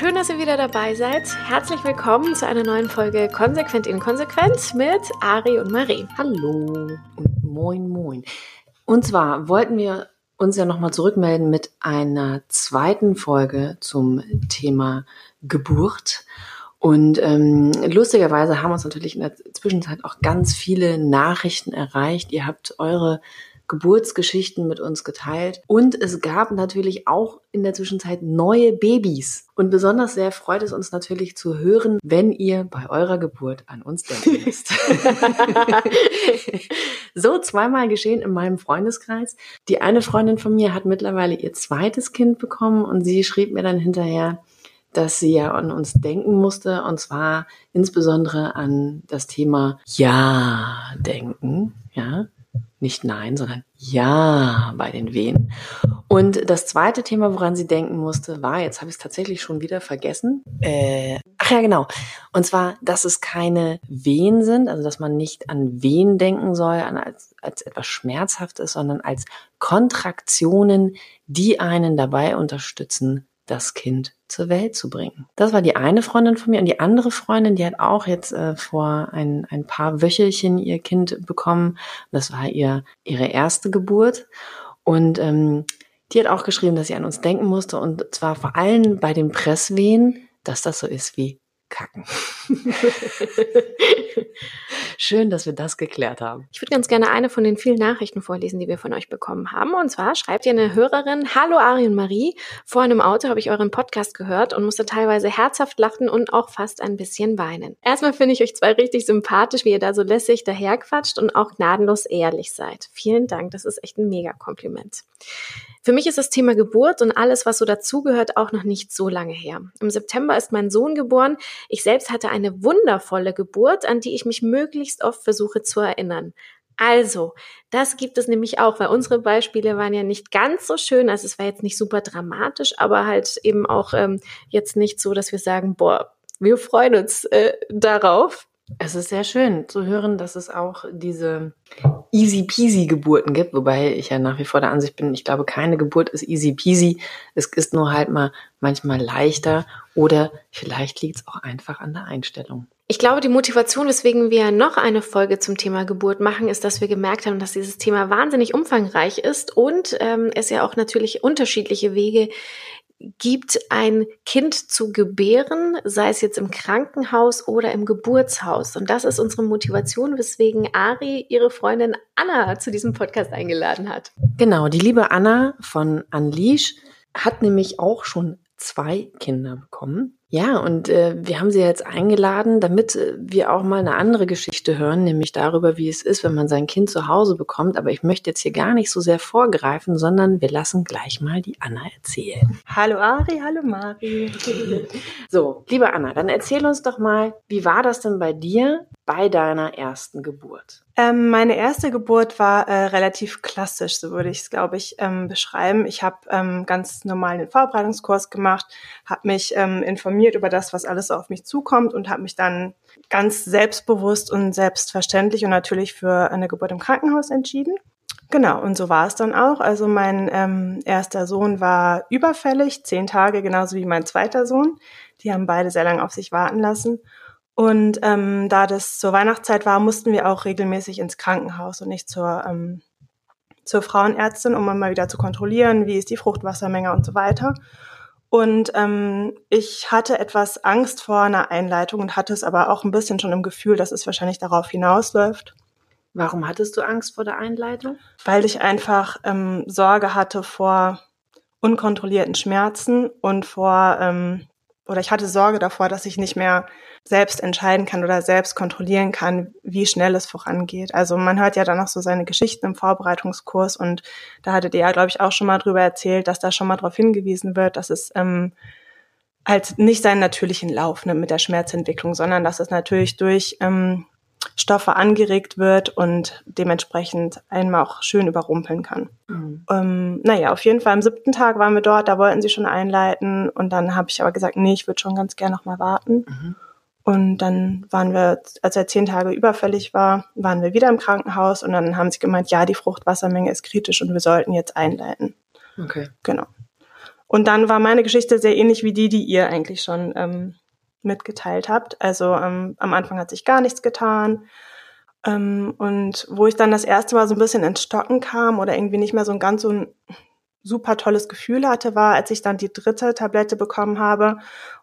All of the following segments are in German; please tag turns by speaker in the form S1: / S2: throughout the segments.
S1: Schön, dass ihr wieder dabei seid. Herzlich willkommen zu einer neuen Folge Konsequent Inkonsequent mit Ari und Marie.
S2: Hallo und moin moin. Und zwar wollten wir uns ja nochmal zurückmelden mit einer zweiten Folge zum Thema Geburt. Und ähm, lustigerweise haben uns natürlich in der Zwischenzeit auch ganz viele Nachrichten erreicht. Ihr habt eure Geburtsgeschichten mit uns geteilt. Und es gab natürlich auch in der Zwischenzeit neue Babys. Und besonders sehr freut es uns natürlich zu hören, wenn ihr bei eurer Geburt an uns denken müsst. so zweimal geschehen in meinem Freundeskreis. Die eine Freundin von mir hat mittlerweile ihr zweites Kind bekommen und sie schrieb mir dann hinterher, dass sie ja an uns denken musste, und zwar insbesondere an das Thema Ja-Denken, ja, nicht Nein, sondern Ja bei den Wehen. Und das zweite Thema, woran sie denken musste, war, jetzt habe ich es tatsächlich schon wieder vergessen. Äh, ach ja, genau. Und zwar, dass es keine Wehen sind, also dass man nicht an Wehen denken soll, an, als, als etwas Schmerzhaftes, sondern als Kontraktionen, die einen dabei unterstützen, das Kind zur Welt zu bringen. Das war die eine Freundin von mir und die andere Freundin, die hat auch jetzt äh, vor ein, ein paar Wöchelchen ihr Kind bekommen. Das war ihr ihre erste Geburt und ähm, die hat auch geschrieben, dass sie an uns denken musste und zwar vor allem bei den Presswehen, dass das so ist wie Kacken. Schön, dass wir das geklärt haben.
S1: Ich würde ganz gerne eine von den vielen Nachrichten vorlesen, die wir von euch bekommen haben. Und zwar schreibt ihr eine Hörerin, Hallo Ari und Marie, vor einem Auto habe ich euren Podcast gehört und musste teilweise herzhaft lachen und auch fast ein bisschen weinen. Erstmal finde ich euch zwei richtig sympathisch, wie ihr da so lässig daherquatscht und auch gnadenlos ehrlich seid. Vielen Dank, das ist echt ein mega Kompliment. Für mich ist das Thema Geburt und alles, was so dazugehört, auch noch nicht so lange her. Im September ist mein Sohn geboren. Ich selbst hatte eine wundervolle Geburt, an die ich mich möglichst oft versuche zu erinnern. Also, das gibt es nämlich auch, weil unsere Beispiele waren ja nicht ganz so schön. Also es war jetzt nicht super dramatisch, aber halt eben auch ähm, jetzt nicht so, dass wir sagen, boah, wir freuen uns äh, darauf.
S2: Es ist sehr schön zu hören, dass es auch diese easy peasy Geburten gibt, wobei ich ja nach wie vor der Ansicht bin, ich glaube, keine Geburt ist easy peasy. Es ist nur halt mal manchmal leichter oder vielleicht liegt es auch einfach an der Einstellung.
S1: Ich glaube, die Motivation, weswegen wir noch eine Folge zum Thema Geburt machen, ist, dass wir gemerkt haben, dass dieses Thema wahnsinnig umfangreich ist und ähm, es ja auch natürlich unterschiedliche Wege gibt, ein Kind zu gebären, sei es jetzt im Krankenhaus oder im Geburtshaus. Und das ist unsere Motivation, weswegen Ari ihre Freundin Anna zu diesem Podcast eingeladen hat.
S2: Genau, die liebe Anna von Unleash hat nämlich auch schon zwei Kinder bekommen. Ja, und äh, wir haben sie jetzt eingeladen, damit äh, wir auch mal eine andere Geschichte hören, nämlich darüber, wie es ist, wenn man sein Kind zu Hause bekommt. Aber ich möchte jetzt hier gar nicht so sehr vorgreifen, sondern wir lassen gleich mal die Anna erzählen.
S3: Hallo Ari, hallo Mari.
S2: so, liebe Anna, dann erzähl uns doch mal, wie war das denn bei dir bei deiner ersten Geburt?
S3: Ähm, meine erste Geburt war äh, relativ klassisch, so würde ich es, glaube ich, ähm, beschreiben. Ich habe ähm, ganz normal einen Vorbereitungskurs gemacht, habe mich ähm, informiert über das, was alles auf mich zukommt und habe mich dann ganz selbstbewusst und selbstverständlich und natürlich für eine Geburt im Krankenhaus entschieden. Genau, und so war es dann auch. Also mein ähm, erster Sohn war überfällig, zehn Tage, genauso wie mein zweiter Sohn. Die haben beide sehr lange auf sich warten lassen. Und ähm, da das zur Weihnachtszeit war, mussten wir auch regelmäßig ins Krankenhaus und nicht zur, ähm, zur Frauenärztin, um mal wieder zu kontrollieren, wie ist die Fruchtwassermenge und so weiter. Und ähm, ich hatte etwas Angst vor einer Einleitung und hatte es aber auch ein bisschen schon im Gefühl, dass es wahrscheinlich darauf hinausläuft.
S2: Warum hattest du Angst vor der Einleitung?
S3: Weil ich einfach ähm, Sorge hatte vor unkontrollierten Schmerzen und vor ähm, oder ich hatte Sorge davor, dass ich nicht mehr selbst entscheiden kann oder selbst kontrollieren kann, wie schnell es vorangeht. Also man hört ja dann noch so seine Geschichten im Vorbereitungskurs und da hattet ihr ja, glaube ich, auch schon mal drüber erzählt, dass da schon mal darauf hingewiesen wird, dass es ähm, halt nicht seinen natürlichen Lauf nimmt mit der Schmerzentwicklung, sondern dass es natürlich durch ähm, Stoffe angeregt wird und dementsprechend einmal auch schön überrumpeln kann. Mhm. Ähm, naja, auf jeden Fall am siebten Tag waren wir dort, da wollten sie schon einleiten und dann habe ich aber gesagt, nee, ich würde schon ganz gerne noch mal warten. Mhm. Und dann waren wir, als er zehn Tage überfällig war, waren wir wieder im Krankenhaus und dann haben sie gemeint, ja, die Fruchtwassermenge ist kritisch und wir sollten jetzt einleiten.
S2: Okay.
S3: Genau. Und dann war meine Geschichte sehr ähnlich wie die, die ihr eigentlich schon ähm, mitgeteilt habt. Also ähm, am Anfang hat sich gar nichts getan. Ähm, und wo ich dann das erste Mal so ein bisschen ins Stocken kam oder irgendwie nicht mehr so ein ganz so ein super tolles Gefühl hatte, war, als ich dann die dritte Tablette bekommen habe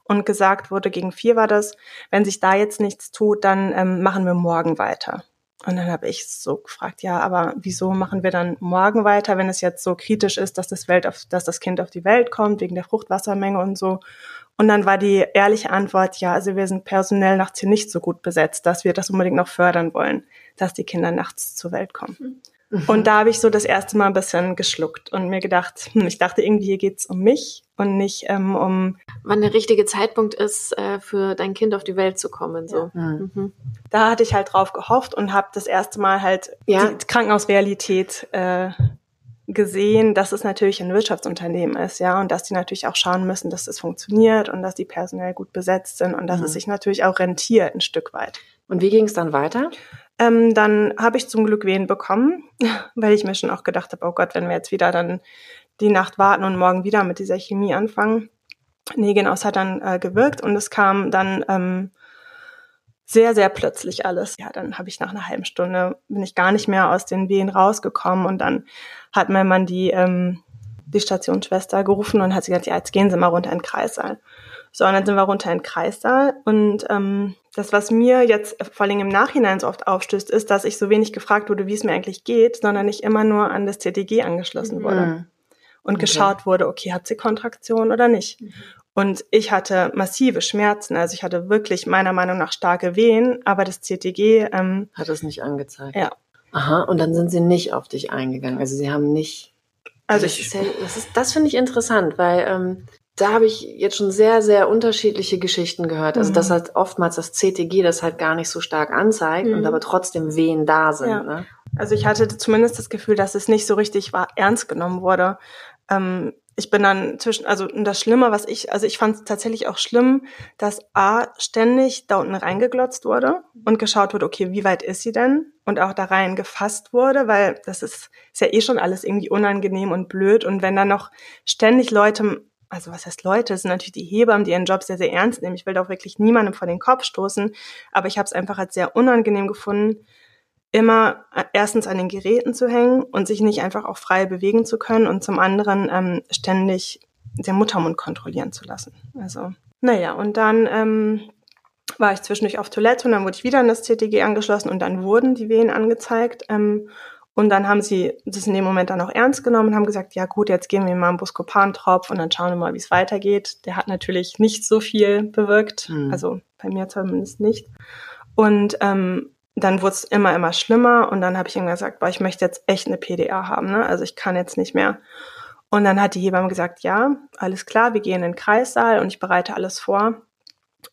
S3: und gesagt wurde, gegen vier war das, wenn sich da jetzt nichts tut, dann ähm, machen wir morgen weiter. Und dann habe ich so gefragt, ja, aber wieso machen wir dann morgen weiter, wenn es jetzt so kritisch ist, dass das, Welt auf, dass das Kind auf die Welt kommt, wegen der Fruchtwassermenge und so. Und dann war die ehrliche Antwort, ja, also wir sind personell nachts hier nicht so gut besetzt, dass wir das unbedingt noch fördern wollen, dass die Kinder nachts zur Welt kommen. Mhm. Und da habe ich so das erste Mal ein bisschen geschluckt und mir gedacht, hm, ich dachte irgendwie, hier geht's um mich und nicht ähm, um...
S1: Wann der richtige Zeitpunkt ist, äh, für dein Kind auf die Welt zu kommen. So.
S3: Ja. Mhm. Da hatte ich halt drauf gehofft und habe das erste Mal halt ja. die Krankenhausrealität äh, gesehen, dass es natürlich ein Wirtschaftsunternehmen ist, ja, und dass die natürlich auch schauen müssen, dass es funktioniert und dass die personell gut besetzt sind und dass mhm. es sich natürlich auch rentiert ein Stück weit.
S2: Und wie ging es dann weiter?
S3: Ähm, dann habe ich zum Glück Wehen bekommen, weil ich mir schon auch gedacht habe, oh Gott, wenn wir jetzt wieder dann die Nacht warten und morgen wieder mit dieser Chemie anfangen. Nee, genau, es hat dann äh, gewirkt und es kam dann ähm, sehr, sehr plötzlich alles. Ja, dann habe ich nach einer halben Stunde, bin ich gar nicht mehr aus den Wehen rausgekommen und dann hat mein Mann die, ähm, die Stationsschwester gerufen und hat sie gesagt, ja, jetzt gehen Sie mal runter in den Kreissaal. So, und dann sind wir runter in den Kreissaal und ähm, das, was mir jetzt vor allem im Nachhinein so oft aufstößt, ist, dass ich so wenig gefragt wurde, wie es mir eigentlich geht, sondern ich immer nur an das CTG angeschlossen wurde. Mhm. Und okay. geschaut wurde, okay, hat sie Kontraktion oder nicht? Mhm. Und ich hatte massive Schmerzen. Also ich hatte wirklich meiner Meinung nach starke Wehen, aber das CTG ähm,
S2: hat es nicht angezeigt.
S3: Ja.
S2: Aha, und dann sind sie nicht auf dich eingegangen. Also sie haben nicht. Also das ich, ist ja, das, ist, das finde ich interessant, weil ähm, da habe ich jetzt schon sehr, sehr unterschiedliche Geschichten gehört. Also mhm. dass halt oftmals das CTG das halt gar nicht so stark anzeigt mhm. und aber trotzdem Wehen da sind. Ja. Ne?
S3: Also ich hatte zumindest das Gefühl, dass es nicht so richtig war, ernst genommen wurde. Ähm, ich bin dann zwischen, also das Schlimme, was ich, also ich fand es tatsächlich auch schlimm, dass A ständig da unten reingeglotzt wurde und geschaut wurde, okay, wie weit ist sie denn? Und auch da rein gefasst wurde, weil das ist, ist ja eh schon alles irgendwie unangenehm und blöd. Und wenn dann noch ständig Leute, also was heißt Leute, das sind natürlich die Hebammen, die ihren Job sehr, sehr ernst nehmen. Ich will doch wirklich niemandem vor den Kopf stoßen, aber ich habe es einfach als sehr unangenehm gefunden, immer äh, erstens an den Geräten zu hängen und sich nicht einfach auch frei bewegen zu können und zum anderen ähm, ständig den Muttermund kontrollieren zu lassen. Also, naja, und dann ähm, war ich zwischendurch auf Toilette und dann wurde ich wieder an das CTG angeschlossen und dann wurden die Wehen angezeigt. Ähm, und dann haben sie das in dem Moment dann auch ernst genommen und haben gesagt, ja gut, jetzt gehen wir mal einen Buscopan-Tropf und dann schauen wir mal, wie es weitergeht. Der hat natürlich nicht so viel bewirkt, mhm. also bei mir zumindest nicht. Und ähm, dann wurde es immer, immer schlimmer und dann habe ich ihm gesagt, boah, ich möchte jetzt echt eine PDA haben, ne? Also ich kann jetzt nicht mehr. Und dann hat die Hebamme gesagt, ja, alles klar, wir gehen in den Kreissaal und ich bereite alles vor.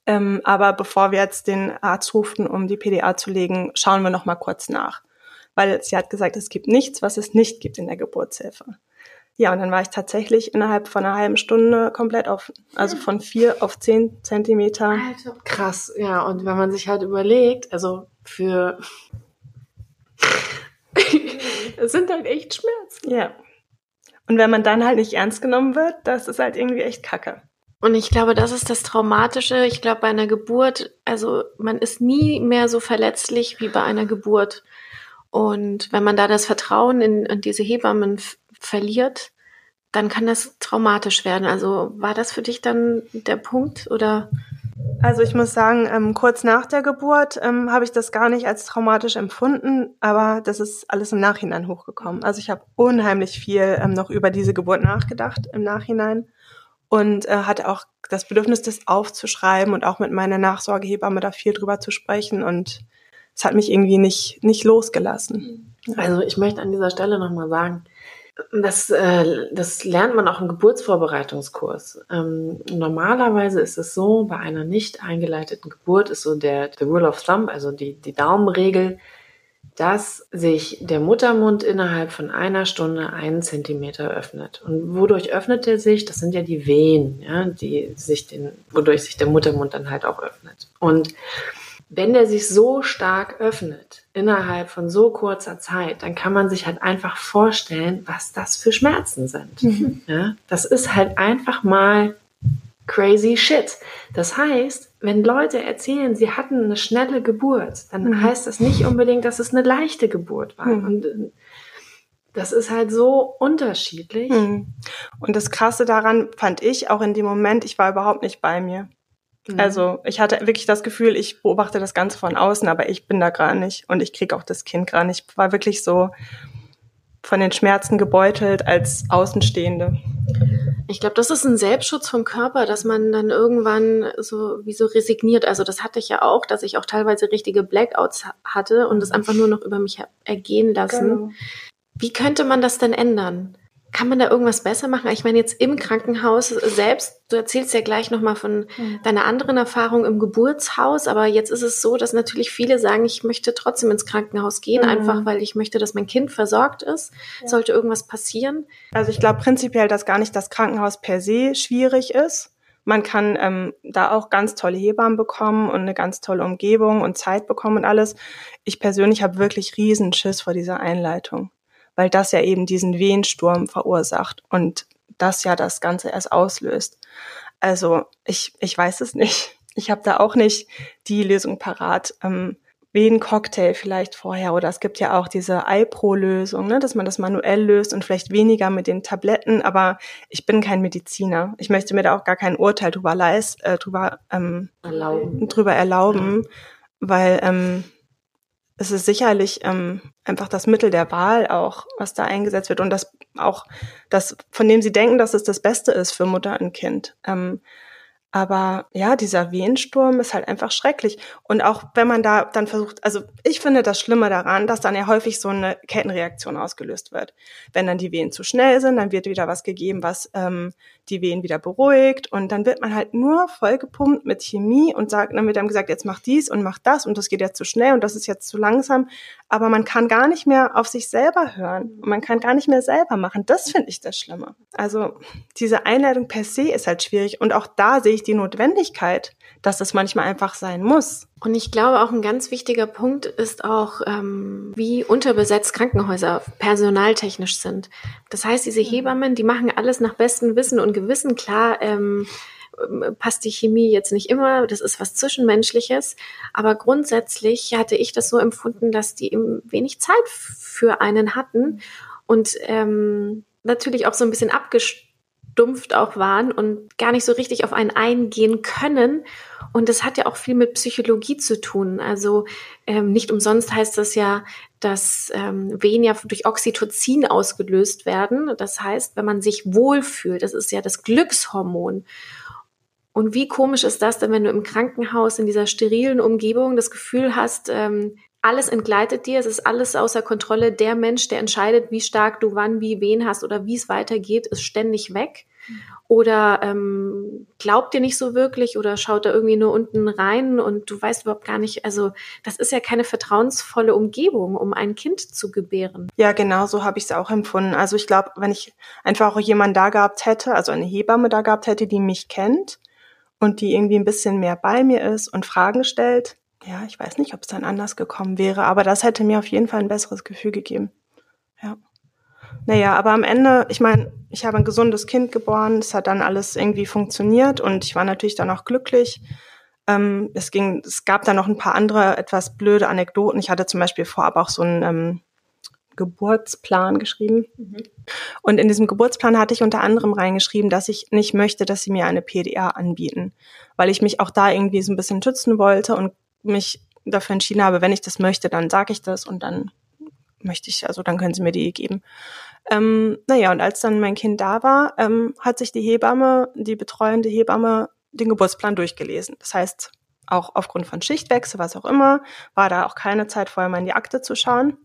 S3: Ähm, aber bevor wir jetzt den Arzt rufen, um die PDA zu legen, schauen wir noch mal kurz nach. Weil sie hat gesagt, es gibt nichts, was es nicht gibt in der Geburtshilfe. Ja, und dann war ich tatsächlich innerhalb von einer halben Stunde komplett offen. Also von vier auf zehn Zentimeter.
S2: Alter, krass, ja. Und wenn man sich halt überlegt, also für. es sind halt echt Schmerzen.
S3: Ja. Und wenn man dann halt nicht ernst genommen wird, das ist halt irgendwie echt kacke.
S1: Und ich glaube, das ist das Traumatische. Ich glaube, bei einer Geburt, also man ist nie mehr so verletzlich wie bei einer Geburt. Und wenn man da das Vertrauen in, in diese Hebammen verliert, dann kann das traumatisch werden. Also war das für dich dann der Punkt oder?
S3: Also ich muss sagen, ähm, kurz nach der Geburt ähm, habe ich das gar nicht als traumatisch empfunden, aber das ist alles im Nachhinein hochgekommen. Also ich habe unheimlich viel ähm, noch über diese Geburt nachgedacht im Nachhinein und äh, hatte auch das Bedürfnis, das aufzuschreiben und auch mit meiner Nachsorgehebamme da viel drüber zu sprechen und es hat mich irgendwie nicht, nicht losgelassen.
S2: Also ich möchte an dieser Stelle nochmal sagen, Das, äh, das lernt man auch im Geburtsvorbereitungskurs. Ähm, normalerweise ist es so, bei einer nicht eingeleiteten Geburt ist so der, der Rule of Thumb, also die, die Daumenregel, dass sich der Muttermund innerhalb von einer Stunde einen Zentimeter öffnet. Und wodurch öffnet er sich? Das sind ja die Wehen, ja, die sich den, wodurch sich der Muttermund dann halt auch öffnet. Und wenn der sich so stark öffnet innerhalb von so kurzer Zeit, dann kann man sich halt einfach vorstellen, was das für Schmerzen sind. Mhm. Ja, das ist halt einfach mal crazy shit. Das heißt, wenn Leute erzählen, sie hatten eine schnelle Geburt, dann mhm. heißt das nicht unbedingt, dass es eine leichte Geburt war. Mhm. Und äh, das ist halt so unterschiedlich.
S3: Mhm. Und das Krasse daran fand ich auch in dem Moment, ich war überhaupt nicht bei mir. Mhm. Also ich hatte wirklich das Gefühl, ich beobachte das Ganze von außen, aber ich bin da gar nicht und ich kriege auch das Kind gar nicht. Ich war wirklich so von den Schmerzen gebeutelt als Außenstehende.
S1: Ich glaube, das ist ein Selbstschutz vom Körper, dass man dann irgendwann so wie so resigniert. Also das hatte ich ja auch, dass ich auch teilweise richtige Blackouts hatte und das einfach nur noch über mich ergehen lassen. Genau. Wie könnte man das denn ändern? Kann man da irgendwas besser machen? Ich meine, jetzt im Krankenhaus selbst, du erzählst ja gleich nochmal von mhm. deiner anderen Erfahrung im Geburtshaus, aber jetzt ist es so, dass natürlich viele sagen, ich möchte trotzdem ins Krankenhaus gehen, mhm. einfach weil ich möchte, dass mein Kind versorgt ist. Ja. Sollte irgendwas passieren?
S3: Also ich glaube prinzipiell, dass gar nicht das Krankenhaus per se schwierig ist. Man kann ähm, da auch ganz tolle Hebammen bekommen und eine ganz tolle Umgebung und Zeit bekommen und alles. Ich persönlich habe wirklich riesen Schiss vor dieser Einleitung weil das ja eben diesen Wehensturm verursacht und das ja das Ganze erst auslöst. Also ich, ich weiß es nicht. Ich habe da auch nicht die Lösung parat. Ähm, Wehencocktail vielleicht vorher oder es gibt ja auch diese iPro-Lösung, ne, dass man das manuell löst und vielleicht weniger mit den Tabletten, aber ich bin kein Mediziner. Ich möchte mir da auch gar kein Urteil drüber, leist, äh, drüber, ähm, erlauben. drüber erlauben, weil ähm, es ist sicherlich ähm, einfach das Mittel der Wahl auch, was da eingesetzt wird und das auch das, von dem sie denken, dass es das Beste ist für Mutter und Kind. Ähm, aber ja, dieser Wehensturm ist halt einfach schrecklich. Und auch wenn man da dann versucht, also ich finde das Schlimme daran, dass dann ja häufig so eine Kettenreaktion ausgelöst wird. Wenn dann die Wehen zu schnell sind, dann wird wieder was gegeben, was ähm, die Wehen wieder beruhigt. Und dann wird man halt nur vollgepumpt mit Chemie und sagt, dann wird einem gesagt, jetzt mach dies und mach das und das geht jetzt zu schnell und das ist jetzt zu langsam. Aber man kann gar nicht mehr auf sich selber hören und man kann gar nicht mehr selber machen. Das finde ich das Schlimme. Also diese Einleitung per se ist halt schwierig. Und auch da sehe ich die Notwendigkeit, dass es manchmal einfach sein muss.
S1: Und ich glaube, auch ein ganz wichtiger Punkt ist auch, ähm, wie unterbesetzt Krankenhäuser personaltechnisch sind. Das heißt, diese Hebammen, die machen alles nach bestem Wissen und Gewissen. Klar, ähm, passt die Chemie jetzt nicht immer, das ist was Zwischenmenschliches, aber grundsätzlich hatte ich das so empfunden, dass die eben wenig Zeit für einen hatten und ähm, natürlich auch so ein bisschen abgestumpft auch waren und gar nicht so richtig auf einen eingehen können. Und das hat ja auch viel mit Psychologie zu tun. Also ähm, nicht umsonst heißt das ja, dass ähm, Wehen ja durch Oxytocin ausgelöst werden. Das heißt, wenn man sich wohlfühlt, das ist ja das Glückshormon. Und wie komisch ist das denn, wenn du im Krankenhaus in dieser sterilen Umgebung das Gefühl hast, ähm, alles entgleitet dir, es ist alles außer Kontrolle. Der Mensch, der entscheidet, wie stark du wann, wie wen hast oder wie es weitergeht, ist ständig weg. Oder ähm, glaubt dir nicht so wirklich oder schaut da irgendwie nur unten rein und du weißt überhaupt gar nicht, also das ist ja keine vertrauensvolle Umgebung, um ein Kind zu gebären.
S3: Ja, genau so habe ich es auch empfunden. Also ich glaube, wenn ich einfach auch jemanden da gehabt hätte, also eine Hebamme da gehabt hätte, die mich kennt und die irgendwie ein bisschen mehr bei mir ist und Fragen stellt, ja, ich weiß nicht, ob es dann anders gekommen wäre, aber das hätte mir auf jeden Fall ein besseres Gefühl gegeben. Ja. Naja, aber am Ende, ich meine, ich habe ein gesundes Kind geboren, es hat dann alles irgendwie funktioniert und ich war natürlich dann auch glücklich. Ähm, es ging, es gab dann noch ein paar andere etwas blöde Anekdoten. Ich hatte zum Beispiel vorab auch so einen ähm, Geburtsplan geschrieben. Mhm. Und in diesem Geburtsplan hatte ich unter anderem reingeschrieben, dass ich nicht möchte, dass sie mir eine PDA anbieten, weil ich mich auch da irgendwie so ein bisschen schützen wollte und mich dafür entschieden habe, wenn ich das möchte, dann sage ich das und dann möchte ich, also dann können sie mir die geben. Ähm, naja, und als dann mein Kind da war, ähm, hat sich die Hebamme, die betreuende Hebamme, den Geburtsplan durchgelesen. Das heißt, auch aufgrund von Schichtwechsel, was auch immer, war da auch keine Zeit vorher mal in die Akte zu schauen.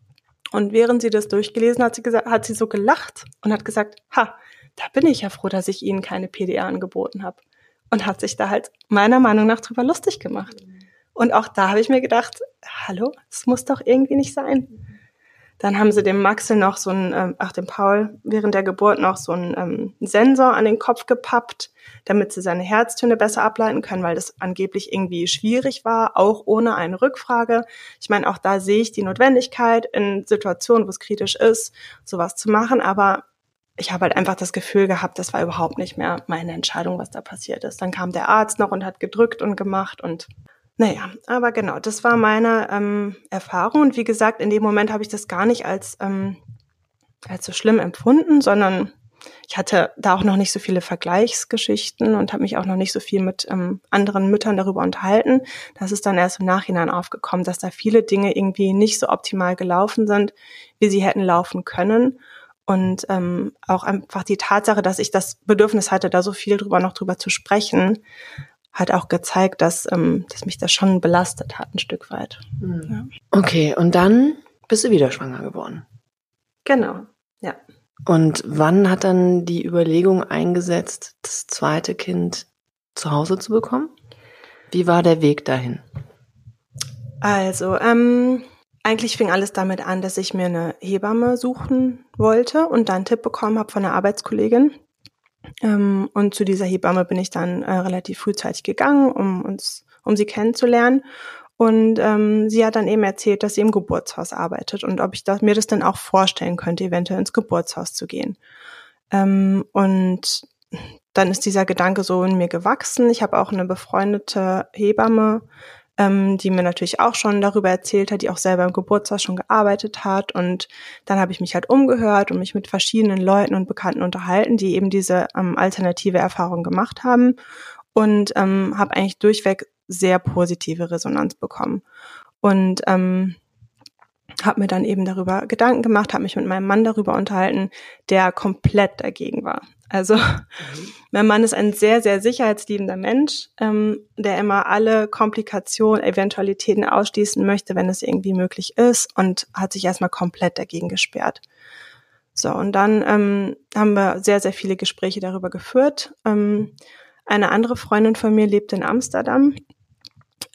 S3: Und während sie das durchgelesen hat, sie gesagt, hat sie so gelacht und hat gesagt, ha, da bin ich ja froh, dass ich Ihnen keine PDA angeboten habe. Und hat sich da halt meiner Meinung nach drüber lustig gemacht. Und auch da habe ich mir gedacht, hallo, das muss doch irgendwie nicht sein. Dann haben sie dem Maxel noch so ein, ähm, ach dem Paul, während der Geburt noch so einen ähm, Sensor an den Kopf gepappt, damit sie seine Herztöne besser ableiten können, weil das angeblich irgendwie schwierig war, auch ohne eine Rückfrage. Ich meine, auch da sehe ich die Notwendigkeit in Situationen, wo es kritisch ist, sowas zu machen, aber ich habe halt einfach das Gefühl gehabt, das war überhaupt nicht mehr meine Entscheidung, was da passiert ist. Dann kam der Arzt noch und hat gedrückt und gemacht und naja, aber genau, das war meine ähm, Erfahrung. Und wie gesagt, in dem Moment habe ich das gar nicht als, ähm, als so schlimm empfunden, sondern ich hatte da auch noch nicht so viele Vergleichsgeschichten und habe mich auch noch nicht so viel mit ähm, anderen Müttern darüber unterhalten. Das ist dann erst im Nachhinein aufgekommen, dass da viele Dinge irgendwie nicht so optimal gelaufen sind, wie sie hätten laufen können. Und ähm, auch einfach die Tatsache, dass ich das Bedürfnis hatte, da so viel drüber noch drüber zu sprechen, hat auch gezeigt, dass, ähm, dass mich das schon belastet hat, ein Stück weit.
S2: Mhm. Ja. Okay, und dann bist du wieder schwanger geworden.
S3: Genau, ja.
S2: Und wann hat dann die Überlegung eingesetzt, das zweite Kind zu Hause zu bekommen? Wie war der Weg dahin?
S3: Also, ähm, eigentlich fing alles damit an, dass ich mir eine Hebamme suchen wollte und dann einen Tipp bekommen habe von einer Arbeitskollegin, ähm, und zu dieser Hebamme bin ich dann äh, relativ frühzeitig gegangen, um uns, um sie kennenzulernen. Und ähm, sie hat dann eben erzählt, dass sie im Geburtshaus arbeitet und ob ich das, mir das dann auch vorstellen könnte, eventuell ins Geburtshaus zu gehen. Ähm, und dann ist dieser Gedanke so in mir gewachsen. Ich habe auch eine befreundete Hebamme, ähm, die mir natürlich auch schon darüber erzählt hat, die auch selber im Geburtshaus schon gearbeitet hat. Und dann habe ich mich halt umgehört und mich mit verschiedenen Leuten und Bekannten unterhalten, die eben diese ähm, alternative Erfahrung gemacht haben und ähm, habe eigentlich durchweg sehr positive Resonanz bekommen. Und ähm, habe mir dann eben darüber Gedanken gemacht, habe mich mit meinem Mann darüber unterhalten, der komplett dagegen war. Also mhm. mein Mann ist ein sehr, sehr sicherheitsliebender Mensch, ähm, der immer alle Komplikationen, Eventualitäten ausschließen möchte, wenn es irgendwie möglich ist und hat sich erstmal komplett dagegen gesperrt. So, und dann ähm, haben wir sehr, sehr viele Gespräche darüber geführt. Ähm, eine andere Freundin von mir lebt in Amsterdam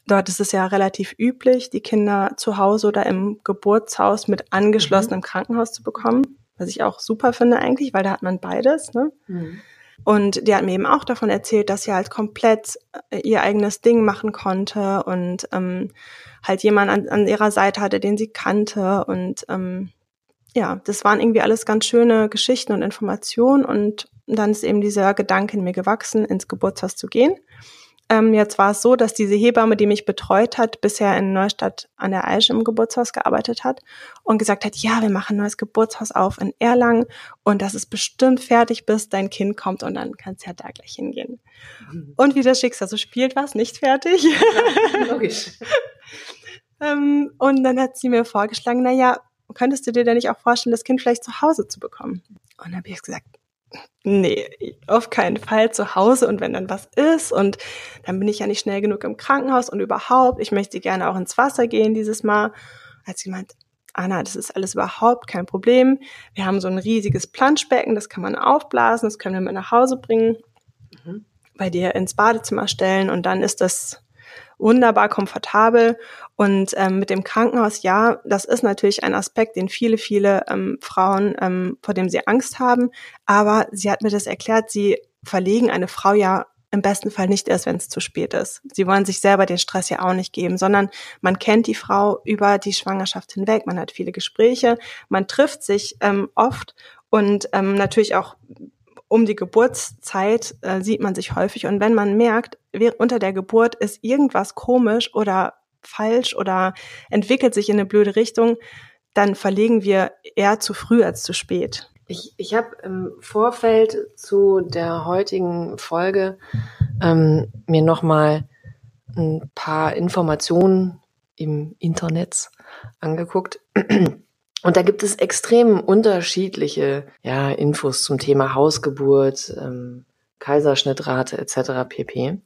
S3: Dort ist es ja relativ üblich, die Kinder zu Hause oder im Geburtshaus mit angeschlossenem mhm. Krankenhaus zu bekommen, was ich auch super finde eigentlich, weil da hat man beides. Ne? Mhm. Und die hat mir eben auch davon erzählt, dass sie halt komplett äh, ihr eigenes Ding machen konnte und ähm, halt jemand an, an ihrer Seite hatte, den sie kannte. Und ähm, ja, das waren irgendwie alles ganz schöne Geschichten und Informationen. Und dann ist eben dieser Gedanke in mir gewachsen, ins Geburtshaus zu gehen. Ähm, jetzt war es so, dass diese Hebamme, die mich betreut hat, bisher in Neustadt an der Eiche im Geburtshaus gearbeitet hat und gesagt hat, ja, wir machen ein neues Geburtshaus auf in Erlangen und das ist bestimmt fertig, bis dein Kind kommt und dann kannst du ja da gleich hingehen. Mhm. Und wie das Schicksal so spielt, war es nicht fertig. Ja, logisch. ähm, und dann hat sie mir vorgeschlagen, na ja, könntest du dir denn nicht auch vorstellen, das Kind vielleicht zu Hause zu bekommen? Und dann habe ich gesagt, nee, auf keinen Fall zu Hause und wenn dann was ist und dann bin ich ja nicht schnell genug im Krankenhaus und überhaupt, ich möchte gerne auch ins Wasser gehen dieses Mal. Als sie meint, Anna, das ist alles überhaupt kein Problem. Wir haben so ein riesiges Planschbecken, das kann man aufblasen, das können wir mit nach Hause bringen, mhm. bei dir ins Badezimmer stellen und dann ist das wunderbar komfortabel. Und ähm, mit dem Krankenhaus, ja, das ist natürlich ein Aspekt, den viele, viele ähm, Frauen, ähm, vor dem sie Angst haben. Aber sie hat mir das erklärt, sie verlegen eine Frau ja im besten Fall nicht erst, wenn es zu spät ist. Sie wollen sich selber den Stress ja auch nicht geben, sondern man kennt die Frau über die Schwangerschaft hinweg, man hat viele Gespräche, man trifft sich ähm, oft und ähm, natürlich auch um die Geburtszeit äh, sieht man sich häufig. Und wenn man merkt, unter der Geburt ist irgendwas komisch oder falsch oder entwickelt sich in eine blöde Richtung, dann verlegen wir eher zu früh als zu spät.
S2: Ich, ich habe im Vorfeld zu der heutigen Folge ähm, mir nochmal ein paar Informationen im Internet angeguckt. Und da gibt es extrem unterschiedliche ja, Infos zum Thema Hausgeburt, ähm, Kaiserschnittrate etc. pp.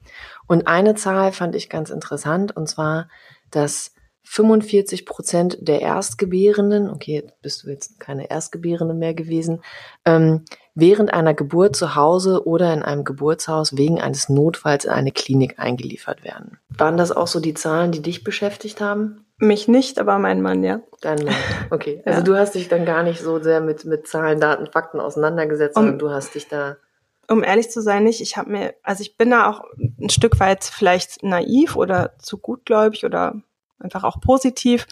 S2: Und eine Zahl fand ich ganz interessant, und zwar, dass 45 Prozent der Erstgebärenden, okay, bist du jetzt keine Erstgebärende mehr gewesen, ähm, während einer Geburt zu Hause oder in einem Geburtshaus wegen eines Notfalls in eine Klinik eingeliefert werden. Waren das auch so die Zahlen, die dich beschäftigt haben?
S3: Mich nicht, aber mein Mann, ja.
S2: Dein Mann, okay. Also ja. du hast dich dann gar nicht so sehr mit, mit Zahlen, Daten, Fakten auseinandergesetzt, um, sondern du hast dich da
S3: um ehrlich zu sein, nicht. Ich habe mir, also ich bin da auch ein Stück weit vielleicht naiv oder zu gutgläubig oder einfach auch positiv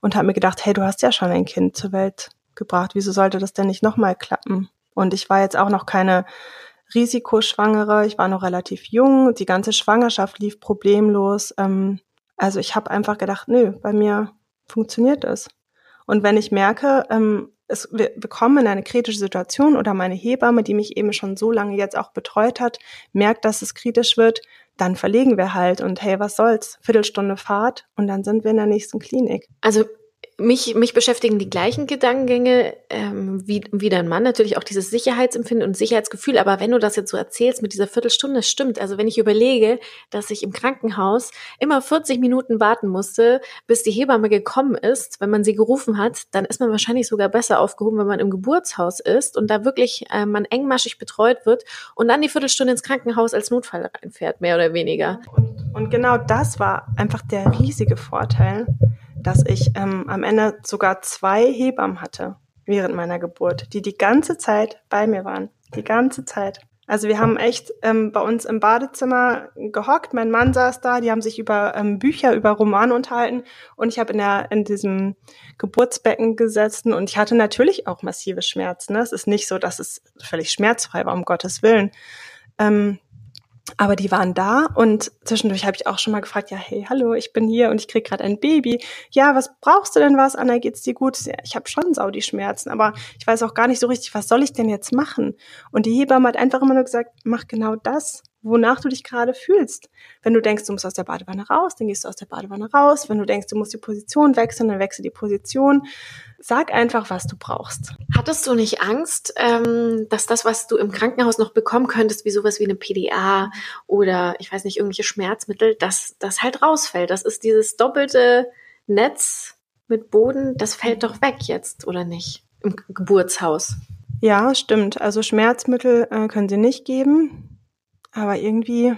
S3: und habe mir gedacht, hey, du hast ja schon ein Kind zur Welt gebracht, wieso sollte das denn nicht nochmal klappen? Und ich war jetzt auch noch keine Risikoschwangere, ich war noch relativ jung, die ganze Schwangerschaft lief problemlos. Ähm, also ich habe einfach gedacht, nö, bei mir funktioniert es. Und wenn ich merke, ähm, es, wir, wir kommen in eine kritische Situation oder meine Hebamme, die mich eben schon so lange jetzt auch betreut hat, merkt, dass es kritisch wird, dann verlegen wir halt und hey, was soll's? Viertelstunde Fahrt und dann sind wir in der nächsten Klinik.
S1: Also mich, mich beschäftigen die gleichen Gedankengänge ähm, wie, wie dein Mann, natürlich auch dieses Sicherheitsempfinden und Sicherheitsgefühl. Aber wenn du das jetzt so erzählst mit dieser Viertelstunde, stimmt. Also wenn ich überlege, dass ich im Krankenhaus immer 40 Minuten warten musste, bis die Hebamme gekommen ist, wenn man sie gerufen hat, dann ist man wahrscheinlich sogar besser aufgehoben, wenn man im Geburtshaus ist und da wirklich äh, man engmaschig betreut wird und dann die Viertelstunde ins Krankenhaus als Notfall reinfährt, mehr oder weniger.
S3: Und, und genau das war einfach der riesige Vorteil dass ich ähm, am Ende sogar zwei Hebammen hatte während meiner Geburt, die die ganze Zeit bei mir waren. Die ganze Zeit. Also wir haben echt ähm, bei uns im Badezimmer gehockt, mein Mann saß da, die haben sich über ähm, Bücher, über Romane unterhalten und ich habe in, der, in diesem Geburtsbecken gesessen und ich hatte natürlich auch massive Schmerzen. Ne? Es ist nicht so, dass es völlig schmerzfrei war, um Gottes Willen. Ähm, aber die waren da und zwischendurch habe ich auch schon mal gefragt, ja, hey, hallo, ich bin hier und ich krieg gerade ein Baby. Ja, was brauchst du denn was? Anna, geht's dir gut? Ich habe schon Saudi-Schmerzen, aber ich weiß auch gar nicht so richtig, was soll ich denn jetzt machen? Und die Hebamme hat einfach immer nur gesagt, mach genau das, wonach du dich gerade fühlst. Wenn du denkst, du musst aus der Badewanne raus, dann gehst du aus der Badewanne raus. Wenn du denkst, du musst die Position wechseln, dann wechsel die Position. Sag einfach, was du brauchst.
S1: Hattest du nicht Angst, ähm, dass das, was du im Krankenhaus noch bekommen könntest, wie sowas wie eine PDA oder ich weiß nicht, irgendwelche Schmerzmittel, dass das halt rausfällt? Das ist dieses doppelte Netz mit Boden, das fällt doch weg jetzt, oder nicht? Im Geburtshaus.
S3: Ja, stimmt. Also Schmerzmittel äh, können sie nicht geben. Aber irgendwie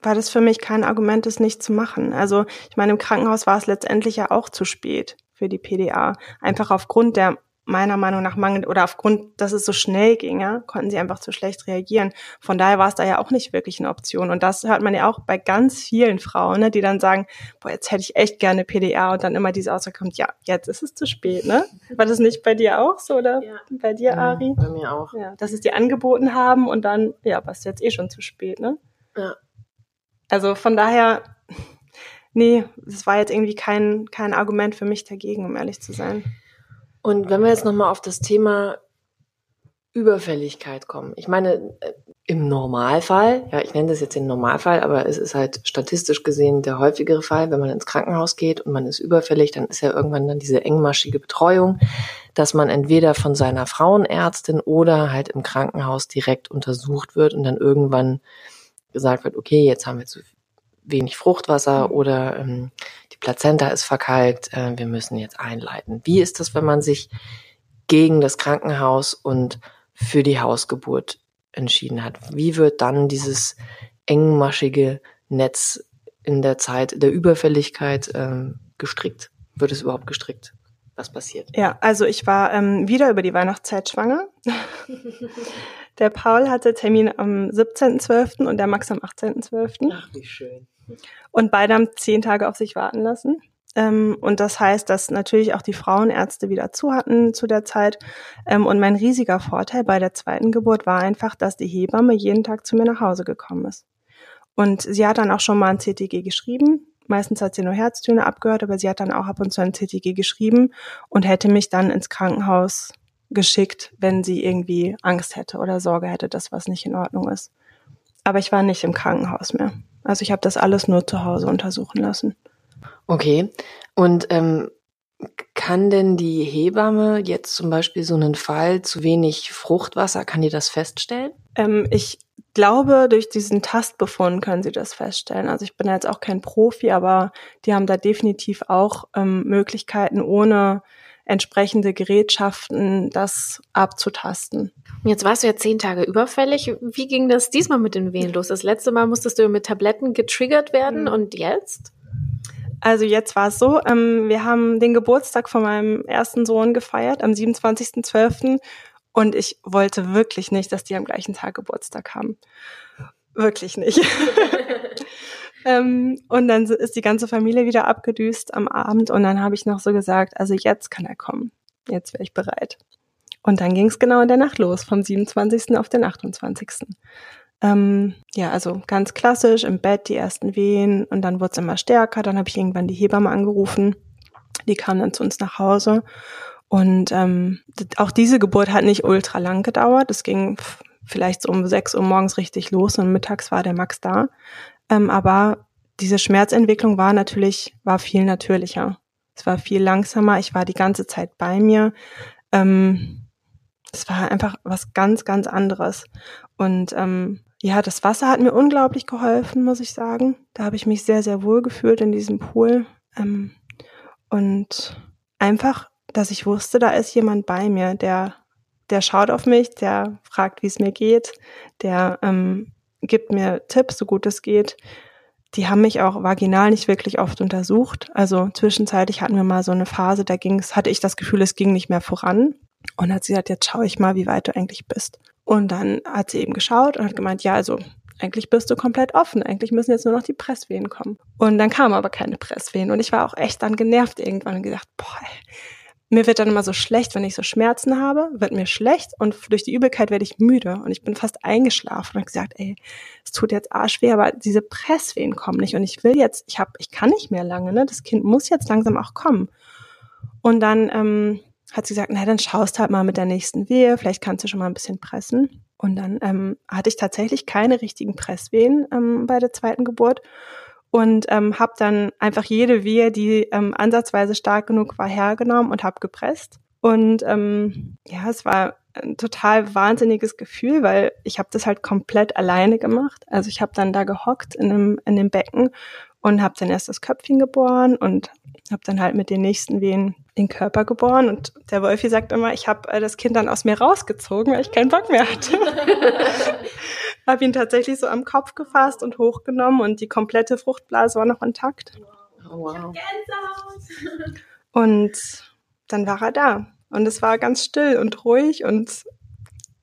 S3: war das für mich kein Argument, es nicht zu machen. Also ich meine, im Krankenhaus war es letztendlich ja auch zu spät für die PDA. Einfach aufgrund der meiner Meinung nach Mangel oder aufgrund, dass es so schnell ging, ja, konnten sie einfach zu schlecht reagieren. Von daher war es da ja auch nicht wirklich eine Option. Und das hört man ja auch bei ganz vielen Frauen, ne, die dann sagen, boah, jetzt hätte ich echt gerne PDA und dann immer diese Aussage kommt, ja, jetzt ist es zu spät, ne? War das nicht bei dir auch so oder ja. bei dir, Ari?
S2: Ja, bei mir auch.
S3: Ja, dass es dir angeboten haben und dann, ja, war es jetzt eh schon zu spät, ne?
S2: Ja.
S3: Also von daher, nee, es war jetzt irgendwie kein, kein Argument für mich dagegen, um ehrlich zu sein.
S2: Und wenn wir jetzt nochmal auf das Thema Überfälligkeit kommen. Ich meine, äh, im Normalfall, ja, ich nenne das jetzt den Normalfall, aber es ist halt statistisch gesehen der häufigere Fall, wenn man ins Krankenhaus geht und man ist überfällig, dann ist ja irgendwann dann diese engmaschige Betreuung, dass man entweder von seiner Frauenärztin oder halt im Krankenhaus direkt untersucht wird und dann irgendwann gesagt wird, okay, jetzt haben wir zu wenig Fruchtwasser mhm. oder ähm, die Plazenta ist verkalkt, äh, wir müssen jetzt einleiten. Wie ist das, wenn man sich gegen das Krankenhaus und für die Hausgeburt entschieden hat? Wie wird dann dieses engmaschige Netz in der Zeit der Überfälligkeit ähm, gestrickt? Wird es überhaupt gestrickt? Was passiert?
S3: Ja, also ich war ähm, wieder über die Weihnachtszeit schwanger. der Paul hatte Termin am 17.12. und der Max am 18.12.
S2: Ach, wie schön.
S3: Und beide haben zehn Tage auf sich warten lassen. Ähm, und das heißt, dass natürlich auch die Frauenärzte wieder zu hatten zu der Zeit. Ähm, und mein riesiger Vorteil bei der zweiten Geburt war einfach, dass die Hebamme jeden Tag zu mir nach Hause gekommen ist. Und sie hat dann auch schon mal ein CTG geschrieben. Meistens hat sie nur Herztöne abgehört, aber sie hat dann auch ab und zu ein CTG geschrieben und hätte mich dann ins Krankenhaus geschickt, wenn sie irgendwie Angst hätte oder Sorge hätte, dass was nicht in Ordnung ist. Aber ich war nicht im Krankenhaus mehr. Also ich habe das alles nur zu Hause untersuchen lassen.
S2: Okay. Und ähm, kann denn die Hebamme jetzt zum Beispiel so einen Fall zu wenig Fruchtwasser, kann die das feststellen?
S3: Ähm, ich glaube, durch diesen Tastbefund können sie das feststellen. Also ich bin jetzt auch kein Profi, aber die haben da definitiv auch ähm, Möglichkeiten, ohne entsprechende Gerätschaften das abzutasten.
S1: Jetzt warst du ja zehn Tage überfällig. Wie ging das diesmal mit den Wehen los? Das letzte Mal musstest du mit Tabletten getriggert werden mhm. und jetzt?
S3: Also jetzt war es so, ähm, wir haben den Geburtstag von meinem ersten Sohn gefeiert am 27.12. Und ich wollte wirklich nicht, dass die am gleichen Tag Geburtstag haben. Wirklich nicht. ähm, und dann ist die ganze Familie wieder abgedüst am Abend und dann habe ich noch so gesagt, also jetzt kann er kommen. Jetzt wäre ich bereit. Und dann ging es genau in der Nacht los, vom 27. auf den 28. Ähm, ja, also ganz klassisch im Bett die ersten Wehen und dann wurde es immer stärker. Dann habe ich irgendwann die Hebamme angerufen. Die kam dann zu uns nach Hause und ähm, auch diese Geburt hat nicht ultra lang gedauert. Es ging vielleicht so um sechs Uhr morgens richtig los und mittags war der Max da. Ähm, aber diese Schmerzentwicklung war natürlich, war viel natürlicher. Es war viel langsamer. Ich war die ganze Zeit bei mir. Ähm, es war einfach was ganz, ganz anderes. Und ähm, ja, das Wasser hat mir unglaublich geholfen, muss ich sagen. Da habe ich mich sehr, sehr wohl gefühlt in diesem Pool. Ähm, und einfach dass ich wusste, da ist jemand bei mir, der, der schaut auf mich, der fragt, wie es mir geht, der ähm, gibt mir Tipps, so gut es geht. Die haben mich auch vaginal nicht wirklich oft untersucht. Also zwischenzeitlich hatten wir mal so eine Phase, da ging's, hatte ich das Gefühl, es ging nicht mehr voran. Und hat sie gesagt, jetzt schaue ich mal, wie weit du eigentlich bist. Und dann hat sie eben geschaut und hat gemeint, ja, also eigentlich bist du komplett offen. Eigentlich müssen jetzt nur noch die Presswehen kommen. Und dann kamen aber keine Presswehen. Und ich war auch echt dann genervt irgendwann und gedacht, boah, mir wird dann immer so schlecht, wenn ich so Schmerzen habe, wird mir schlecht und durch die Übelkeit werde ich müde und ich bin fast eingeschlafen und gesagt, ey, es tut jetzt arschweh, aber diese Presswehen kommen nicht und ich will jetzt, ich habe, ich kann nicht mehr lange, ne? Das Kind muss jetzt langsam auch kommen. Und dann ähm, hat sie gesagt, na dann schaust halt mal mit der nächsten Wehe, vielleicht kannst du schon mal ein bisschen pressen. Und dann ähm, hatte ich tatsächlich keine richtigen Presswehen ähm, bei der zweiten Geburt und ähm, habe dann einfach jede Wehe, die ähm, ansatzweise stark genug war, hergenommen und habe gepresst. Und ähm, ja, es war ein total wahnsinniges Gefühl, weil ich habe das halt komplett alleine gemacht. Also ich habe dann da gehockt in dem, in dem Becken und habe dann erst das Köpfchen geboren und habe dann halt mit den nächsten Wehen den Körper geboren. Und der Wolfi sagt immer, ich habe äh, das Kind dann aus mir rausgezogen, weil ich keinen Bock mehr hatte. habe ihn tatsächlich so am Kopf gefasst und hochgenommen und die komplette Fruchtblase war noch intakt. Oh, wow. Und dann war er da. Und es war ganz still und ruhig und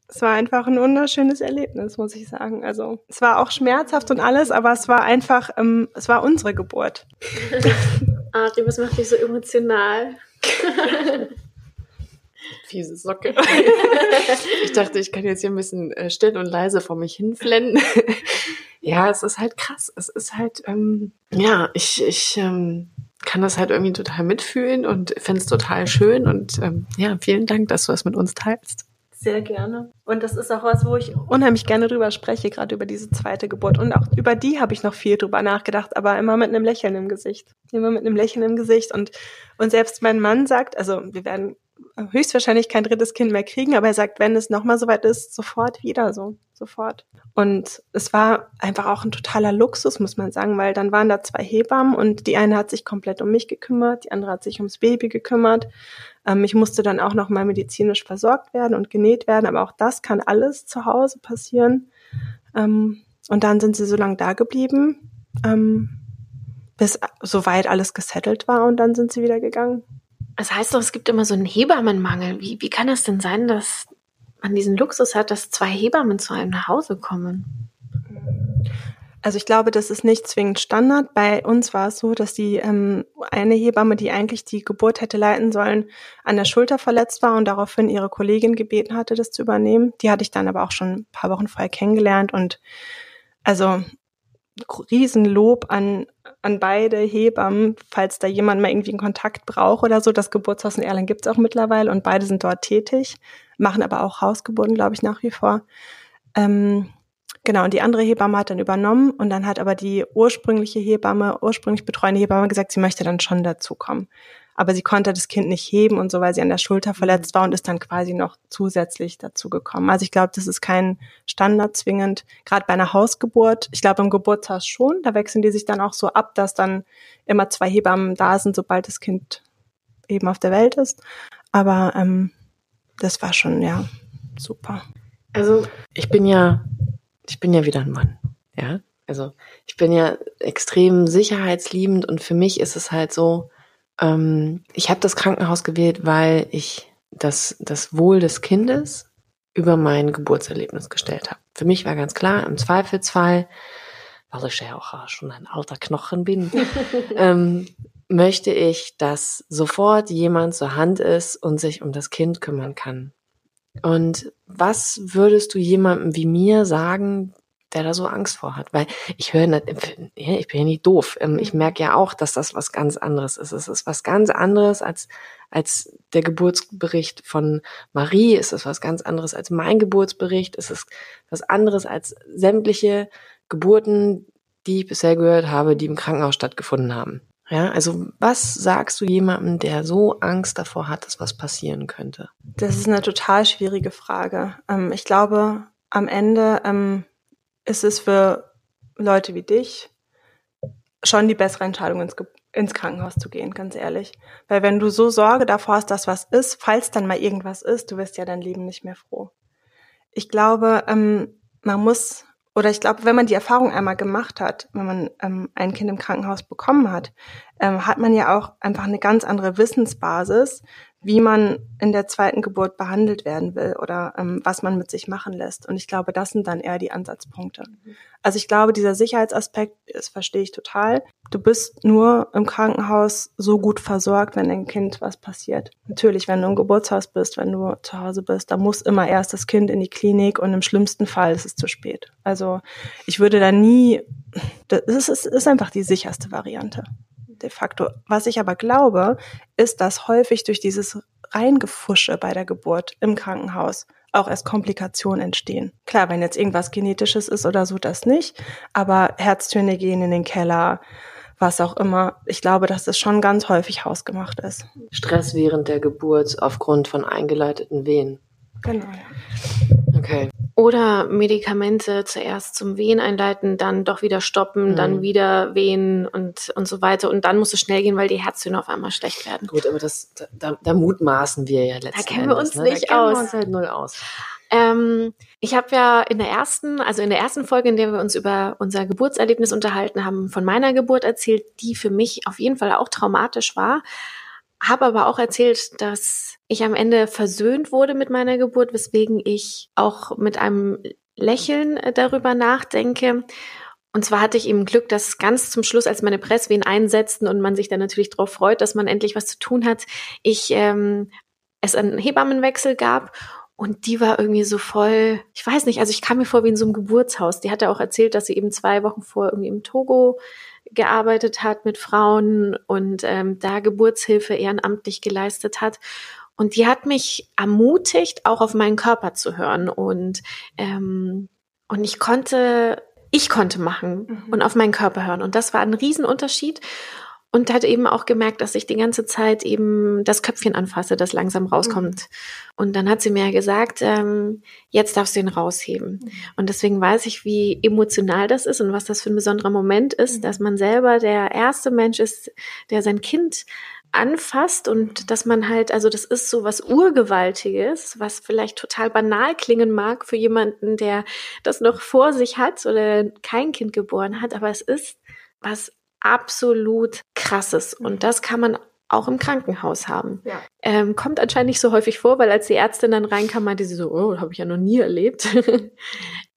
S3: es war einfach ein wunderschönes Erlebnis, muss ich sagen. Also es war auch schmerzhaft und alles, aber es war einfach, ähm, es war unsere Geburt.
S1: Ari, was macht dich so emotional?
S2: Fiese Socke. ich dachte, ich kann jetzt hier ein bisschen äh, still und leise vor mich hinflennen. ja, es ist halt krass. Es ist halt, ähm, ja, ich, ich ähm, kann das halt irgendwie total mitfühlen und finde es total schön. Und ähm, ja, vielen Dank, dass du das mit uns teilst.
S3: Sehr gerne. Und das ist auch was, wo ich unheimlich gerne drüber spreche, gerade über diese zweite Geburt. Und auch über die habe ich noch viel drüber nachgedacht, aber immer mit einem Lächeln im Gesicht. Immer mit einem Lächeln im Gesicht. Und, und selbst mein Mann sagt, also wir werden höchstwahrscheinlich kein drittes Kind mehr kriegen, aber er sagt, wenn es nochmal soweit ist, sofort wieder so, sofort. Und es war einfach auch ein totaler Luxus, muss man sagen, weil dann waren da zwei Hebammen und die eine hat sich komplett um mich gekümmert, die andere hat sich ums Baby gekümmert. Ähm, ich musste dann auch nochmal medizinisch versorgt werden und genäht werden, aber auch das kann alles zu Hause passieren. Ähm, und dann sind sie so lange da geblieben, ähm, bis soweit alles gesettelt war und dann sind sie wieder gegangen.
S1: Es heißt doch, es gibt immer so einen Hebammenmangel. Wie, wie kann es denn sein, dass man diesen Luxus hat, dass zwei Hebammen zu einem nach Hause kommen?
S3: Also ich glaube, das ist nicht zwingend Standard. Bei uns war es so, dass die ähm, eine Hebamme, die eigentlich die Geburt hätte leiten sollen, an der Schulter verletzt war und daraufhin ihre Kollegin gebeten hatte, das zu übernehmen. Die hatte ich dann aber auch schon ein paar Wochen vorher kennengelernt und also Riesenlob an, an beide Hebammen, falls da jemand mal irgendwie einen Kontakt braucht oder so. Das Geburtshaus in Erlangen gibt's auch mittlerweile und beide sind dort tätig, machen aber auch Hausgeburten, glaube ich, nach wie vor. Ähm, genau, und die andere Hebamme hat dann übernommen und dann hat aber die ursprüngliche Hebamme, ursprünglich betreuende Hebamme gesagt, sie möchte dann schon dazukommen. Aber sie konnte das Kind nicht heben und so, weil sie an der Schulter mhm. verletzt war und ist dann quasi noch zusätzlich dazu gekommen. Also ich glaube, das ist kein Standard zwingend, gerade bei einer Hausgeburt. Ich glaube, im Geburtshaus schon, da wechseln die sich dann auch so ab, dass dann immer zwei Hebammen da sind, sobald das Kind eben auf der Welt ist. Aber ähm, das war schon, ja, super.
S2: Also ich bin ja, ich bin ja wieder ein Mann, ja. Also ich bin ja extrem sicherheitsliebend und für mich ist es halt so, ähm, ich habe das Krankenhaus gewählt, weil ich das, das Wohl des Kindes über mein Geburtserlebnis gestellt habe. Für mich war ganz klar, im Zweifelsfall, weil ich ja auch schon ein alter Knochen bin, ähm, möchte ich, dass sofort jemand zur Hand ist und sich um das Kind kümmern kann. Und was würdest du jemandem wie mir sagen, der da so Angst vor hat. Weil ich höre, ich bin ja nicht doof. Ähm, ich mhm. merke ja auch, dass das was ganz anderes ist. Es ist was ganz anderes als, als der Geburtsbericht von Marie. Es ist was ganz anderes als mein Geburtsbericht. Es ist was anderes als sämtliche Geburten, die ich bisher gehört habe, die im Krankenhaus stattgefunden haben. Ja, also was sagst du jemandem, der so Angst davor hat, dass was passieren könnte?
S3: Das ist eine total schwierige Frage. Ähm, ich glaube, am Ende ähm, ist es für Leute wie dich schon die bessere Entscheidung, ins, ins Krankenhaus zu gehen, ganz ehrlich. Weil wenn du so Sorge davor hast, dass was ist, falls dann mal irgendwas ist, du wirst ja dein Leben nicht mehr froh. Ich glaube, ähm, man muss, oder ich glaube, wenn man die Erfahrung einmal gemacht hat, wenn man ähm, ein Kind im Krankenhaus bekommen hat, ähm, hat man ja auch einfach eine ganz andere Wissensbasis, wie man in der zweiten Geburt behandelt werden will oder ähm, was man mit sich machen lässt. Und ich glaube, das sind dann eher die Ansatzpunkte. Also ich glaube, dieser Sicherheitsaspekt, das verstehe ich total. Du bist nur im Krankenhaus so gut versorgt, wenn dein Kind was passiert. Natürlich, wenn du im Geburtshaus bist, wenn du zu Hause bist, da muss immer erst das Kind in die Klinik und im schlimmsten Fall ist es zu spät. Also ich würde da nie, das ist, ist einfach die sicherste Variante de facto. Was ich aber glaube, ist, dass häufig durch dieses Reingefusche bei der Geburt im Krankenhaus auch erst Komplikationen entstehen. Klar, wenn jetzt irgendwas Genetisches ist oder so, das nicht. Aber Herztöne gehen in den Keller, was auch immer. Ich glaube, dass es schon ganz häufig hausgemacht ist.
S2: Stress während der Geburt aufgrund von eingeleiteten Wehen.
S3: Genau, ja.
S2: Okay.
S1: Oder Medikamente zuerst zum Wehen einleiten, dann doch wieder stoppen, mhm. dann wieder wehen und, und so weiter. Und dann muss es schnell gehen, weil die Herztöne auf einmal schlecht werden.
S2: Gut, aber das, da, da mutmaßen wir ja letztendlich.
S1: Da kennen wir uns
S2: ne?
S1: nicht
S2: da
S1: aus.
S2: Wir uns halt null aus.
S1: Ähm, ich habe ja in der ersten, also in der ersten Folge, in der wir uns über unser Geburtserlebnis unterhalten haben, von meiner Geburt erzählt, die für mich auf jeden Fall auch traumatisch war. Habe aber auch erzählt, dass ich am Ende versöhnt wurde mit meiner Geburt, weswegen ich auch mit einem Lächeln äh, darüber nachdenke. Und zwar hatte ich eben Glück, dass ganz zum Schluss, als meine Presswehen einsetzten und man sich dann natürlich darauf freut, dass man endlich was zu tun hat, ich ähm, es einen Hebammenwechsel gab und die war irgendwie so voll, ich weiß nicht, also ich kam mir vor wie in so einem Geburtshaus. Die hatte auch erzählt, dass sie eben zwei Wochen vor irgendwie im Togo gearbeitet hat mit Frauen und ähm, da Geburtshilfe ehrenamtlich geleistet hat. Und die hat mich ermutigt, auch auf meinen Körper zu hören. Und, ähm, und ich konnte, ich konnte machen mhm. und auf meinen Körper hören. Und das war ein Riesenunterschied und hat eben auch gemerkt, dass ich die ganze Zeit eben das Köpfchen anfasse, das langsam rauskommt. Mhm. Und dann hat sie mir gesagt, ähm, jetzt darfst du ihn rausheben. Mhm. Und deswegen weiß ich, wie emotional das ist und was das für ein besonderer Moment ist, mhm. dass man selber der erste Mensch ist, der sein Kind anfasst und dass man halt, also das ist so was Urgewaltiges, was vielleicht total banal klingen mag für jemanden, der das noch vor sich hat oder kein Kind geboren hat, aber es ist was absolut krasses. Und mhm. das kann man auch im Krankenhaus haben. Ja. Ähm, kommt anscheinend nicht so häufig vor, weil als die Ärztin dann reinkam, meinte sie so, oh, habe ich ja noch nie erlebt.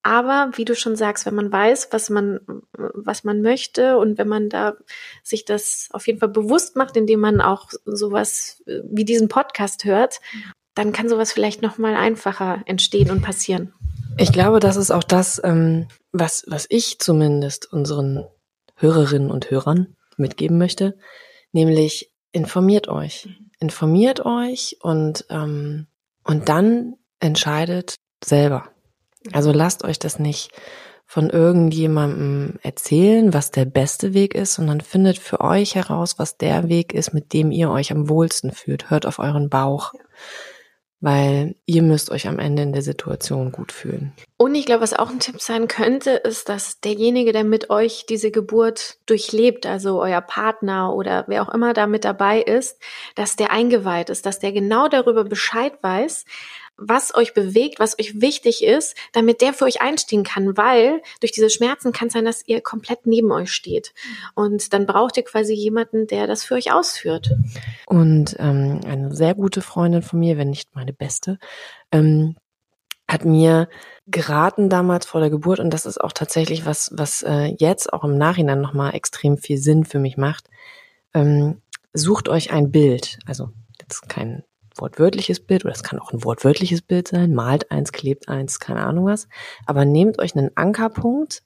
S1: Aber wie du schon sagst, wenn man weiß, was man, was man möchte und wenn man da sich das auf jeden Fall bewusst macht, indem man auch sowas äh, wie diesen Podcast hört, dann kann sowas vielleicht noch mal einfacher entstehen und passieren.
S2: Ich glaube, das ist auch das, ähm, was, was ich zumindest unseren Hörerinnen und Hörern mitgeben möchte, nämlich informiert euch. Mhm. Informiert euch und, ähm, und dann entscheidet selber. Also lasst euch das nicht von irgendjemandem erzählen, was der beste Weg ist, sondern findet für euch heraus, was der Weg ist, mit dem ihr euch am wohlsten fühlt. Hört auf euren Bauch. Ja weil ihr müsst euch am Ende in der Situation gut fühlen.
S1: Und ich glaube, was auch ein Tipp sein könnte, ist, dass derjenige, der mit euch diese Geburt durchlebt, also euer Partner oder wer auch immer da mit dabei ist, dass der eingeweiht ist, dass der genau darüber Bescheid weiß, was euch bewegt, was euch wichtig ist, damit der für euch einstehen kann, weil durch diese Schmerzen kann es sein, dass ihr komplett neben euch steht. Und dann braucht ihr quasi jemanden, der das für euch ausführt.
S2: Und ähm, eine sehr gute Freundin von mir, wenn nicht meine beste, ähm, hat mir geraten damals vor der Geburt, und das ist auch tatsächlich was, was äh, jetzt auch im Nachhinein nochmal extrem viel Sinn für mich macht. Ähm, sucht euch ein Bild, also jetzt kein wortwörtliches Bild oder es kann auch ein wortwörtliches Bild sein, malt eins, klebt eins, keine Ahnung was. Aber nehmt euch einen Ankerpunkt,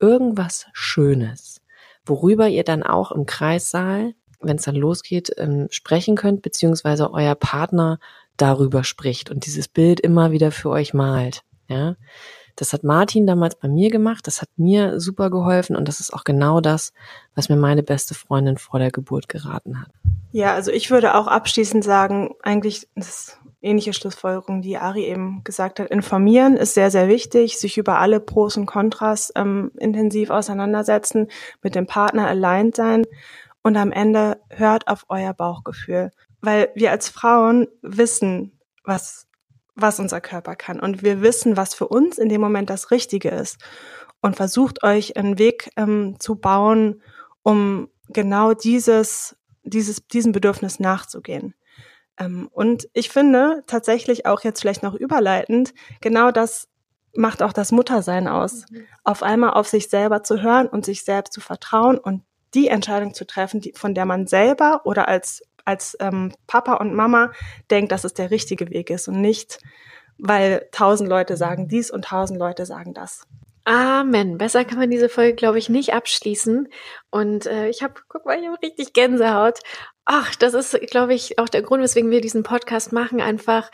S2: irgendwas Schönes, worüber ihr dann auch im Kreissaal, wenn es dann losgeht, ähm, sprechen könnt, beziehungsweise euer Partner darüber spricht und dieses Bild immer wieder für euch malt. Ja, das hat Martin damals bei mir gemacht. Das hat mir super geholfen und das ist auch genau das, was mir meine beste Freundin vor der Geburt geraten hat.
S3: Ja, also ich würde auch abschließend sagen, eigentlich das ähnliche Schlussfolgerung, die Ari eben gesagt hat. Informieren ist sehr, sehr wichtig, sich über alle Pros und Kontras ähm, intensiv auseinandersetzen, mit dem Partner allein sein und am Ende hört auf euer Bauchgefühl. Weil wir als Frauen wissen, was was unser Körper kann. Und wir wissen, was für uns in dem Moment das Richtige ist. Und versucht euch einen Weg ähm, zu bauen, um genau dieses, dieses, diesem Bedürfnis nachzugehen. Ähm, und ich finde tatsächlich auch jetzt vielleicht noch überleitend, genau das macht auch das Muttersein aus. Mhm. Auf einmal auf sich selber zu hören und sich selbst zu vertrauen und die Entscheidung zu treffen, die, von der man selber oder als als ähm, Papa und Mama denkt, dass es der richtige Weg ist und nicht, weil tausend Leute sagen dies und tausend Leute sagen das.
S1: Amen. Besser kann man diese Folge, glaube ich, nicht abschließen. Und äh, ich habe, guck mal, ich habe richtig Gänsehaut. Ach, das ist, glaube ich, auch der Grund, weswegen wir diesen Podcast machen. Einfach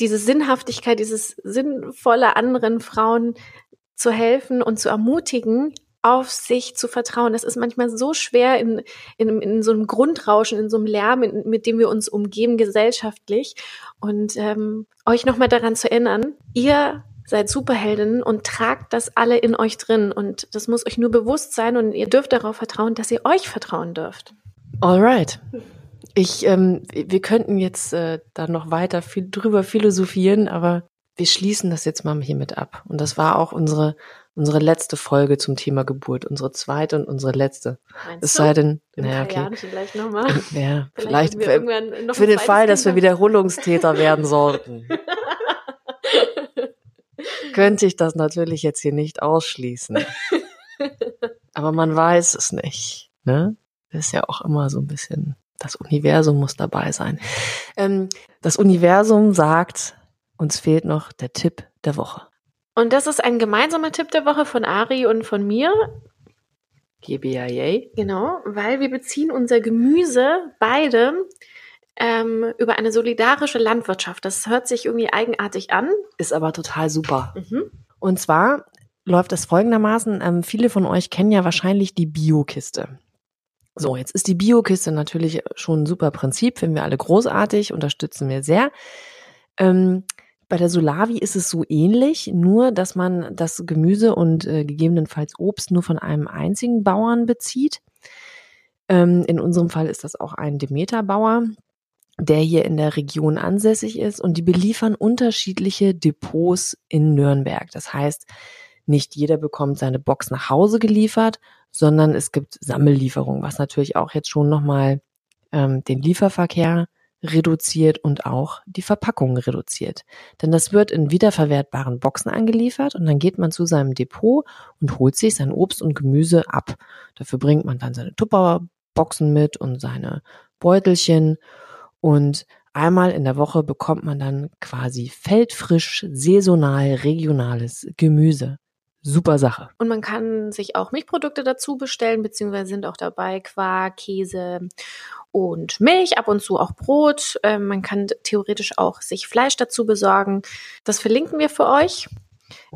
S1: diese Sinnhaftigkeit, dieses sinnvolle anderen Frauen zu helfen und zu ermutigen, auf sich zu vertrauen. Das ist manchmal so schwer in, in, in so einem Grundrauschen, in so einem Lärm, in, mit dem wir uns umgeben gesellschaftlich. Und ähm, euch nochmal daran zu erinnern, ihr seid Superheldinnen und tragt das alle in euch drin. Und das muss euch nur bewusst sein und ihr dürft darauf vertrauen, dass ihr euch vertrauen dürft.
S2: Alright. Ich, ähm, wir könnten jetzt äh, da noch weiter viel drüber philosophieren, aber wir schließen das jetzt mal hiermit ab. Und das war auch unsere unsere letzte Folge zum Thema Geburt, unsere zweite und unsere letzte.
S1: Meinst es sei denn, naja, okay. Vielleicht nochmal.
S2: Ja, vielleicht, vielleicht für, für den Fall, dass wir Wiederholungstäter werden sollten. könnte ich das natürlich jetzt hier nicht ausschließen. Aber man weiß es nicht. Ne? Das ist ja auch immer so ein bisschen, das Universum muss dabei sein. Ähm, das Universum sagt, uns fehlt noch der Tipp der Woche.
S1: Und das ist ein gemeinsamer Tipp der Woche von Ari und von mir.
S2: GBIA.
S1: Genau, weil wir beziehen unser Gemüse beide ähm, über eine solidarische Landwirtschaft. Das hört sich irgendwie eigenartig an.
S2: Ist aber total super. Mhm. Und zwar läuft es folgendermaßen. Ähm, viele von euch kennen ja wahrscheinlich die Biokiste. So, jetzt ist die Biokiste natürlich schon ein super Prinzip, finden wir alle großartig, unterstützen wir sehr. Ähm, bei der Solavi ist es so ähnlich, nur dass man das Gemüse und äh, gegebenenfalls Obst nur von einem einzigen Bauern bezieht. Ähm, in unserem Fall ist das auch ein Demeter-Bauer, der hier in der Region ansässig ist und die beliefern unterschiedliche Depots in Nürnberg. Das heißt, nicht jeder bekommt seine Box nach Hause geliefert, sondern es gibt Sammellieferungen, was natürlich auch jetzt schon nochmal ähm, den Lieferverkehr reduziert und auch die Verpackung reduziert. Denn das wird in wiederverwertbaren Boxen angeliefert und dann geht man zu seinem Depot und holt sich sein Obst und Gemüse ab. Dafür bringt man dann seine Tupperboxen mit und seine Beutelchen und einmal in der Woche bekommt man dann quasi feldfrisch, saisonal, regionales Gemüse. Super Sache.
S1: Und man kann sich auch Milchprodukte dazu bestellen, beziehungsweise sind auch dabei Quark, Käse und Milch, ab und zu auch Brot. Ähm, man kann theoretisch auch sich Fleisch dazu besorgen. Das verlinken wir für euch.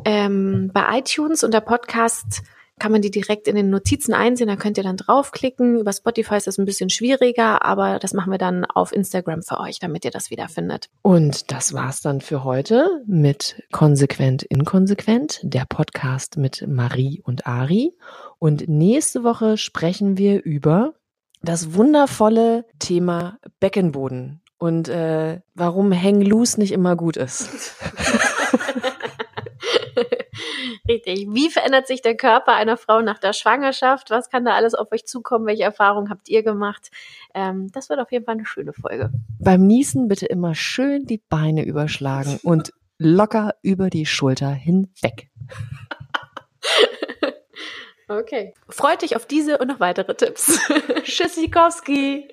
S1: Ähm, bei iTunes unter Podcast kann man die direkt in den Notizen einsehen, da könnt ihr dann draufklicken. Über Spotify ist das ein bisschen schwieriger, aber das machen wir dann auf Instagram für euch, damit ihr das wiederfindet.
S2: Und das war's dann für heute mit Konsequent Inkonsequent, der Podcast mit Marie und Ari. Und nächste Woche sprechen wir über das wundervolle Thema Beckenboden und äh, warum Hang Loose nicht immer gut ist.
S1: Richtig. Wie verändert sich der Körper einer Frau nach der Schwangerschaft? Was kann da alles auf euch zukommen? Welche Erfahrungen habt ihr gemacht? Ähm, das wird auf jeden Fall eine schöne Folge.
S2: Beim Niesen bitte immer schön die Beine überschlagen und locker über die Schulter hinweg.
S1: okay. Freut dich auf diese und noch weitere Tipps.
S2: Tschüssikowski.